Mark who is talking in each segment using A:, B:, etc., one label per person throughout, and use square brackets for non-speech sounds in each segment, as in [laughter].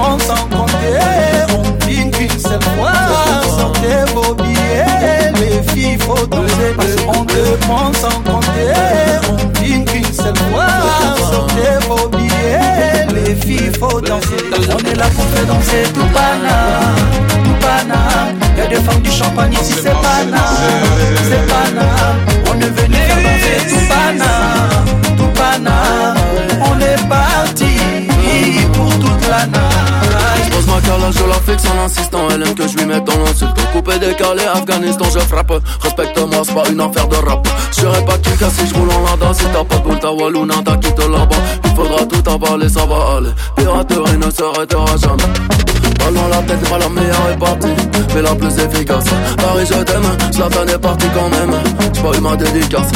A: on s'en comptait. On dit qu'une seule fois, sortez vos billets. Les filles, faut doser deux. On demande sans compter. On dit qu'une seule fois, sortez vos billets. Les filles, faut danser. On est là pour faire danser tout pana, tout pana. Y'a des femmes du champagne ici, c'est pana, c'est pana. On est venu faire danser tout pana.
B: Je la fixe en insistant. Elle aime que je lui mette dans l'insulte. Coupé, décalé, Afghanistan, je frappe. Respecte-moi, c'est pas une affaire de rap. Je serai pas qui si je roule en lada. Si t'as pas de boule, ta Wallouna, t'as quitté là-bas. Il faudra tout avaler, ça va aller. Piraterie ne s'arrêtera jamais. Balle dans la tête, pas la meilleure est partie, mais la plus efficace. Paris, je t'aime, Zlatan est parti quand même. J'ai pas eu ma dédicace.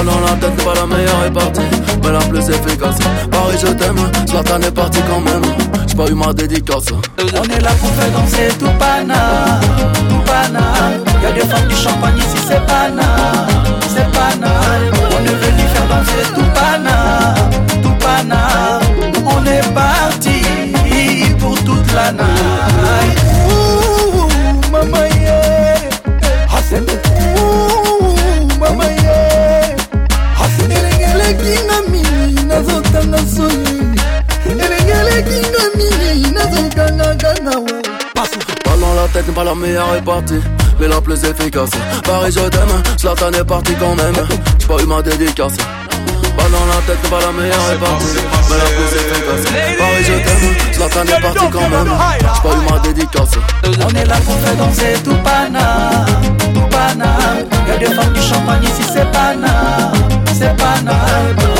B: Balle dans la tête, pas la meilleure est partie, mais la plus efficace. Paris, je t'aime, Zlatan est parti quand même. J'ai pas eu ma dédicace.
A: On est là pour faire danser tout pana, tout pana. Y'a des femmes du champagne ici, c'est pana, c'est pana. On est venu faire danser tout pana, tout pana. On est parti
B: est partie, mais la plus efficace. Paris, je t'aime, Zlatan est parti quand même. J'ai pas eu ma dédicace. Balle dans la tête pas la meilleure est partie, mais la plus efficace. Paris, je t'aime, Zlatan est parti quand même. J'ai pas eu ma dédicace.
A: On est là pour faire danser tout pana, tout pana. Y'a des femmes du champagne ici, c'est pana, c'est pana.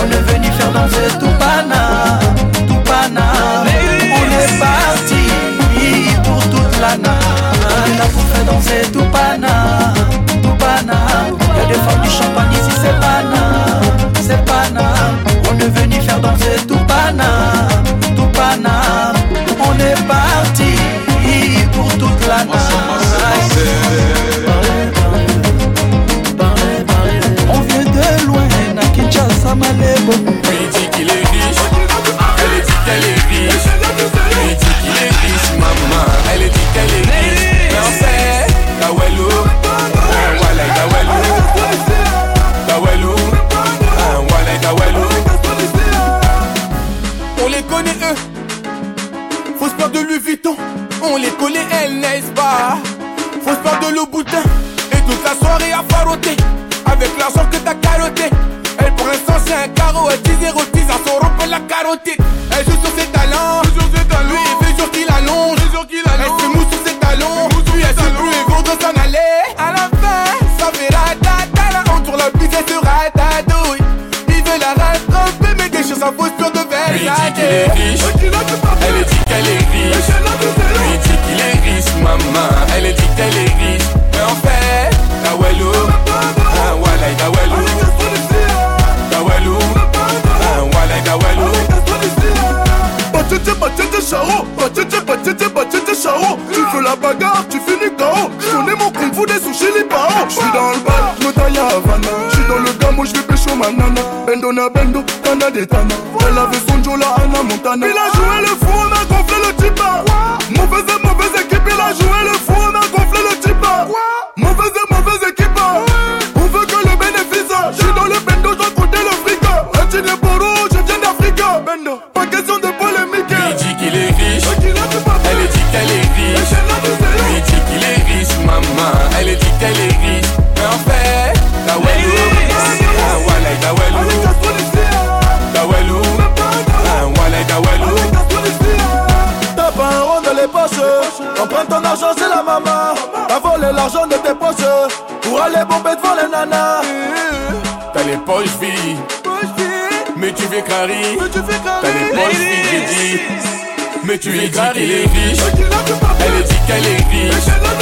A: On est venu faire danser tout pana, tout pana. On est parti danser tout
C: Avec l'argent que t'as carotté. Elle pour l'instant c'est un carreau, elle dit zéro tease, à son la carotide. Elle joue sur ses talents, lui il fait jour qu'il allonge, elle se mousse sur ses talons, lui elle se plus et veut s'en aller. À la fin, ça fait ratata, la honte sur la bise elle se ratatouille. Il veut la rattraper, mais des choses à posture de verre. Lui dit qu'il est riche, elle dit qu'elle est
D: Havana. Je suis dans le gamo, je vais pécho ma nana Bendo na bendo, tana de tana. Elle avait son Jola Anna Montana. Il a joué le fou, on a gonflé le tipa Mauvaise et mauvaise équipe, il a joué le fou, on a gonflé le tipa Mauvaise et mauvaise équipe. On veut que le bénéfice. Je suis dans le bendo,
C: fais carry. T'as les poches j'ai dit. Mais tu lui dis qu'il est riche, elle dit qu'elle est riche.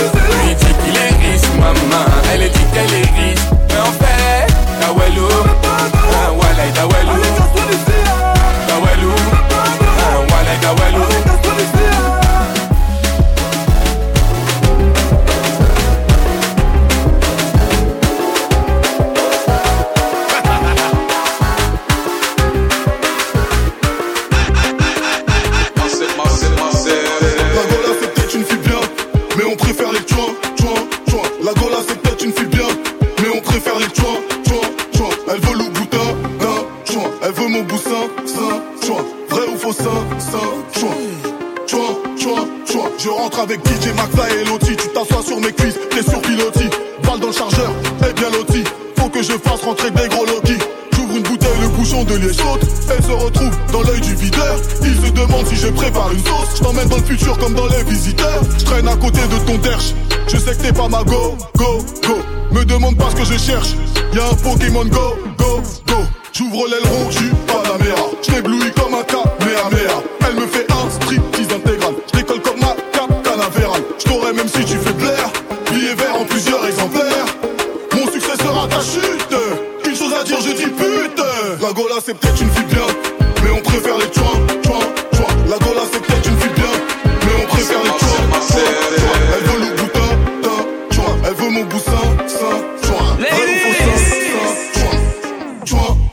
E: Balle dans le chargeur, et bien loti. Faut que je fasse rentrer des gros Loki. J'ouvre une bouteille, le bouchon de liège saute. Elle se retrouve dans l'œil du videur. Il se demande si je prépare une sauce. Je t'emmène dans le futur comme dans les visiteurs. Je traîne à côté de ton derche. Je sais que t'es pas ma go, go, go. Me demande pas ce que je cherche. Y'a un Pokémon Go, go, go. J'ouvre l'aileron, j'suis mère. J't'éblouis comme un Kamehameha.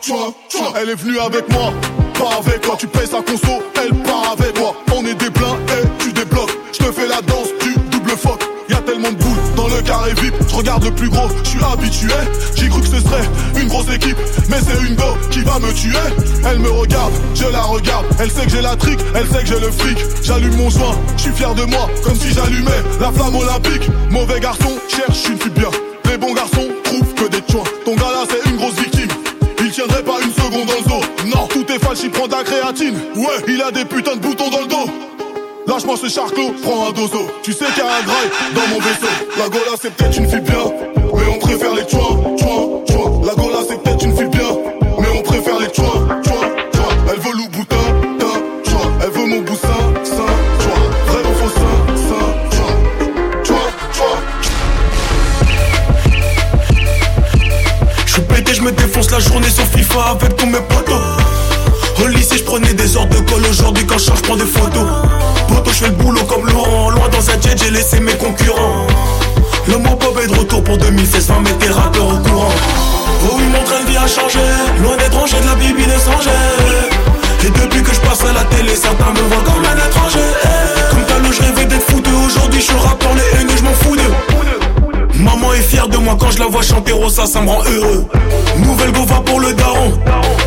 E: Elle est venue avec moi, pas avec toi. Tu payes sa conso, elle part avec moi. On est des pleins et tu débloques. Je te fais la danse du double fuck. Y'a tellement de boules dans le carré VIP. Je regarde le plus gros, je suis habitué. J'ai cru que ce serait une grosse équipe, mais c'est une go qui va me tuer. Elle me regarde, je la regarde. Elle sait que j'ai la trique, elle sait que j'ai le fric. J'allume mon joint, je suis fier de moi, comme si j'allumais la flamme olympique. Mauvais garçon, a des putains de boutons dans le dos. Lâche-moi ce charclos, prends un dozo. Tu sais qu'il y a un graille dans mon vaisseau. La Gola, c'est peut-être une fille bien,
F: prends des photos. Poto, je fais le boulot comme Laurent. Loin dans un jet, j'ai laissé mes concurrents. Le mot Bob est de retour pour 2016, 20 mettez rappeurs au courant. Oh oui, mon train de vie a changé. Loin d'étranger, de la bibi des Et depuis que je passe à la télé, certains me voient comme un étranger. Comme Talo, je rêvais d'être foutu. Aujourd'hui, je suis rappeur, les est de moi quand je la vois chanter Rosa, ça me rend heureux. Nouvelle gova pour le daron,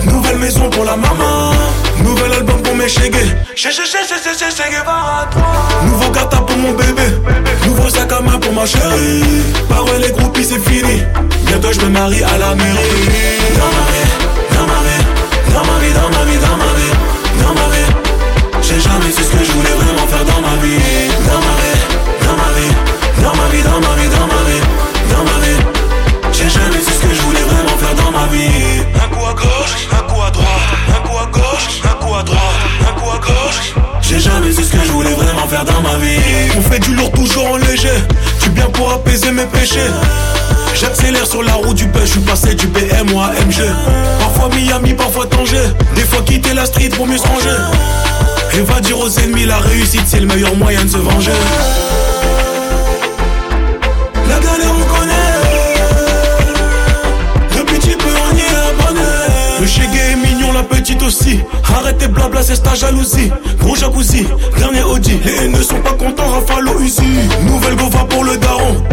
F: nouvelle maison pour la maman, nouvel album pour mes chégués. Nouveau gata pour mon bébé, nouveau sac à main pour ma chérie. Ouais, les groupies, c'est fini. Bientôt, je me marie à la mairie. On fait du lourd toujours en léger, du bien pour apaiser mes péchés. J'accélère sur la route du pêche, je suis passé du BM au AMG. Parfois Miami, parfois Tanger. Des fois quitter la street pour mieux se ranger. Et va dire aux ennemis, la réussite c'est le meilleur moyen de se venger. Petite aussi. Arrêtez blabla, c'est ta jalousie. Gros jacuzzi, dernier Audi. Les haineux sont pas contents, Rafalo Uzi. Nouvelle gova pour le daron.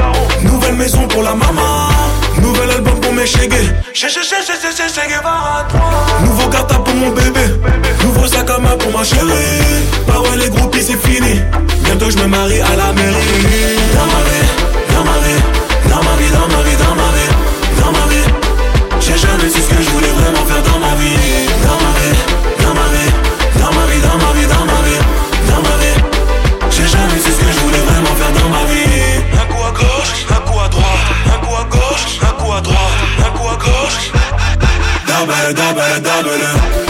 F: Nouvelle maison pour la maman. Nouvel album pour mes chégués. Nouveau gata pour mon bébé. Nouveau sac à main pour ma chérie. Bah ouais, les groupies, c'est fini. Bientôt, je me marie à la mairie. Dans ma vie, dans ma vie, dans ma vie, dans ma vie, dans ma vie, dans ma vie. J'ai jamais su ce que je voulais vraiment faire dans ma vie. Double,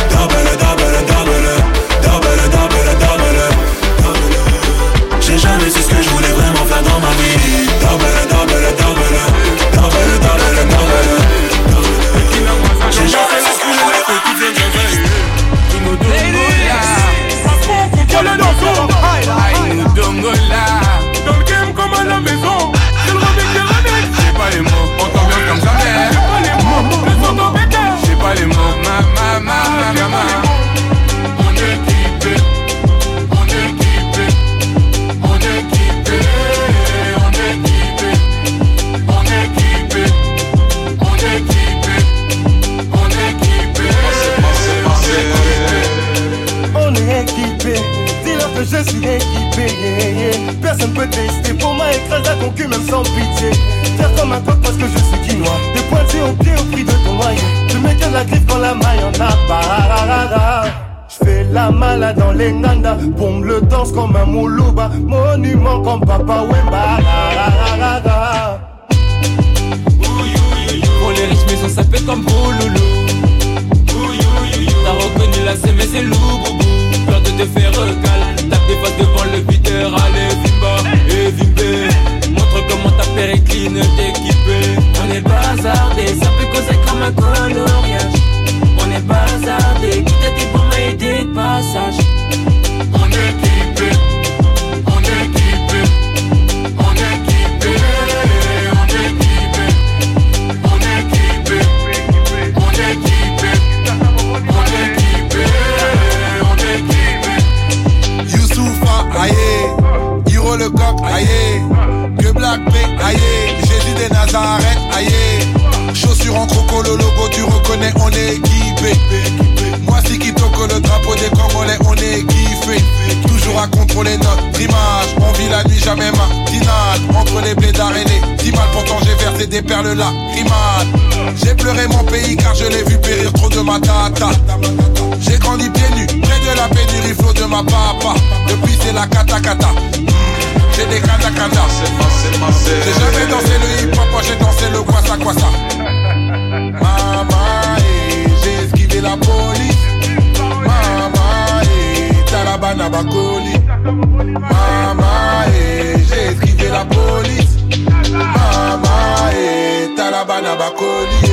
F: bébé yeah, yeah. Personne peut tester pour m'a
C: à ton
E: cul même sans pitié. Faire comme un coq parce que je suis quinois. Des pointillés au pied au prix de ton moyen Tu m'étonnes la griffe quand la maille en a J'fais la malade dans les nanas Bombe le danse comme un moulouba. Monument comme Papa Wemba.
G: Pour les riches comme
H: Notre image, on vit la nuit jamais matinale. Entre les blédards et les mal, pourtant j'ai versé des perles lacrymales. J'ai pleuré mon pays car je l'ai vu périr trop de ma tata. J'ai grandi pieds nus, près de la pénurie flot de ma papa. Depuis c'est la kata kata. J'ai des kata kata. J'ai jamais dansé le hip hop, moi j'ai dansé le kwasa kwasa. [laughs] Mama, Good.